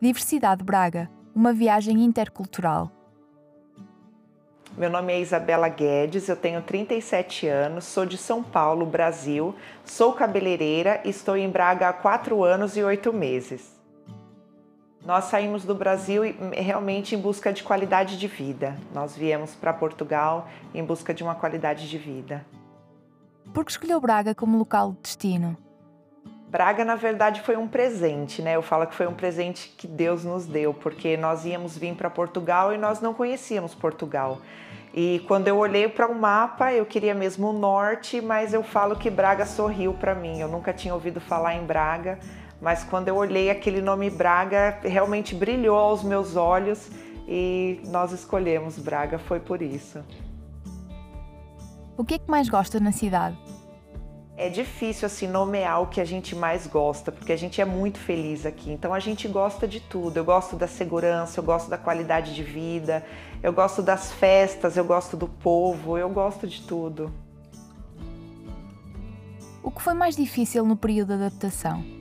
Diversidade Braga, uma viagem intercultural. Meu nome é Isabela Guedes, eu tenho 37 anos, sou de São Paulo, Brasil, sou cabeleireira e estou em Braga há 4 anos e 8 meses. Nós saímos do Brasil realmente em busca de qualidade de vida. Nós viemos para Portugal em busca de uma qualidade de vida. Por que escolheu Braga como local de destino? Braga, na verdade, foi um presente, né? Eu falo que foi um presente que Deus nos deu, porque nós íamos vir para Portugal e nós não conhecíamos Portugal. E quando eu olhei para o um mapa, eu queria mesmo o norte, mas eu falo que Braga sorriu para mim. Eu nunca tinha ouvido falar em Braga, mas quando eu olhei aquele nome Braga, realmente brilhou aos meus olhos e nós escolhemos Braga, foi por isso. O que é que mais gosta na cidade? É difícil assim nomear o que a gente mais gosta, porque a gente é muito feliz aqui. Então a gente gosta de tudo. Eu gosto da segurança, eu gosto da qualidade de vida, eu gosto das festas, eu gosto do povo, eu gosto de tudo. O que foi mais difícil no período de adaptação?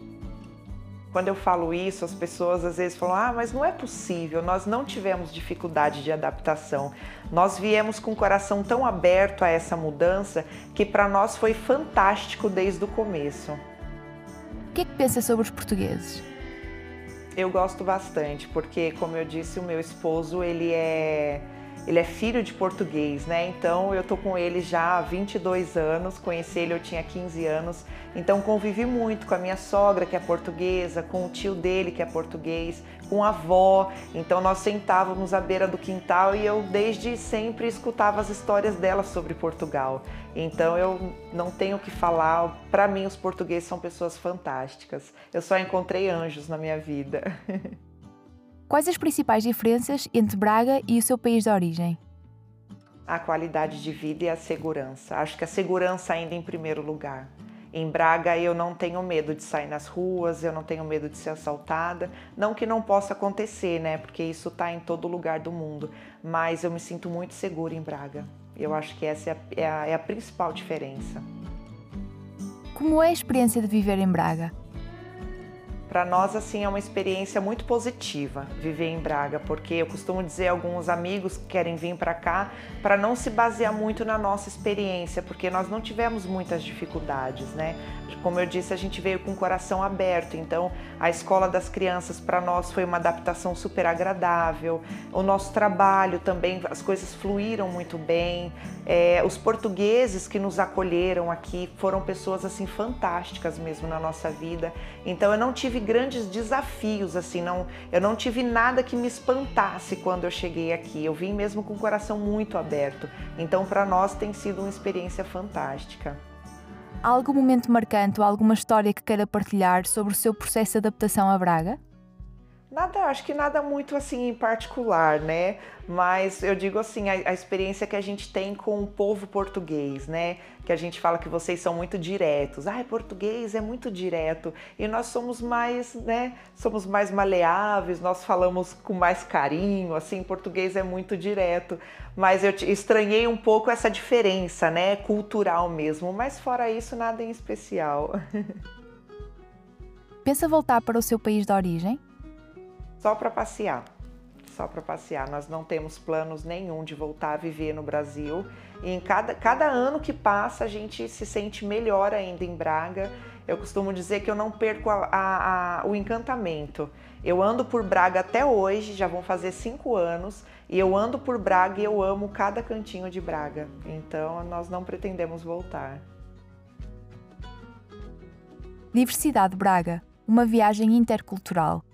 Quando eu falo isso, as pessoas às vezes falam: ah, mas não é possível, nós não tivemos dificuldade de adaptação. Nós viemos com o coração tão aberto a essa mudança que para nós foi fantástico desde o começo. O que é que pensa sobre os portugueses? Eu gosto bastante, porque, como eu disse, o meu esposo ele é ele é filho de português, né? Então eu tô com ele já há 22 anos, conheci ele eu tinha 15 anos, então convivi muito com a minha sogra que é portuguesa, com o tio dele que é português, com a avó. Então nós sentávamos à beira do quintal e eu desde sempre escutava as histórias dela sobre Portugal. Então eu não tenho o que falar, para mim os portugueses são pessoas fantásticas. Eu só encontrei anjos na minha vida. Quais as principais diferenças entre Braga e o seu país de origem? A qualidade de vida e a segurança. Acho que a segurança ainda em primeiro lugar. Em Braga eu não tenho medo de sair nas ruas, eu não tenho medo de ser assaltada. Não que não possa acontecer, né? Porque isso está em todo lugar do mundo. Mas eu me sinto muito segura em Braga. Eu acho que essa é a, é a, é a principal diferença. Como é a experiência de viver em Braga? Para nós assim é uma experiência muito positiva viver em Braga, porque eu costumo dizer a alguns amigos que querem vir para cá para não se basear muito na nossa experiência, porque nós não tivemos muitas dificuldades, né? Como eu disse, a gente veio com o coração aberto, então a escola das crianças para nós foi uma adaptação super agradável. O nosso trabalho também, as coisas fluíram muito bem. É, os portugueses que nos acolheram aqui foram pessoas assim fantásticas mesmo na nossa vida. Então eu não tive grandes desafios assim, não, eu não tive nada que me espantasse quando eu cheguei aqui. Eu vim mesmo com o coração muito aberto. Então para nós tem sido uma experiência fantástica. Há algum momento marcante ou alguma história que queira partilhar sobre o seu processo de adaptação a Braga? Nada, acho que nada muito assim em particular, né? Mas eu digo assim, a, a, experiência que a gente tem com o povo português, né? Que a gente fala que vocês são muito diretos. Ah, português é muito direto. E nós somos mais, né? Somos mais maleáveis, nós falamos com mais carinho, assim, português é muito direto. Mas eu estranhei um pouco essa diferença, né? Cultural mesmo. Mas fora isso, nada em especial. Pensa voltar para o seu país de origem? Só para passear. Só para passear. Nós não temos planos nenhum de voltar a viver no Brasil. E em cada, cada ano que passa, a gente se sente melhor ainda em Braga. Eu costumo dizer que eu não perco a, a, a, o encantamento. Eu ando por Braga até hoje, já vão fazer cinco anos, e eu ando por Braga e eu amo cada cantinho de Braga. Então, nós não pretendemos voltar. Diversidade Braga, uma viagem intercultural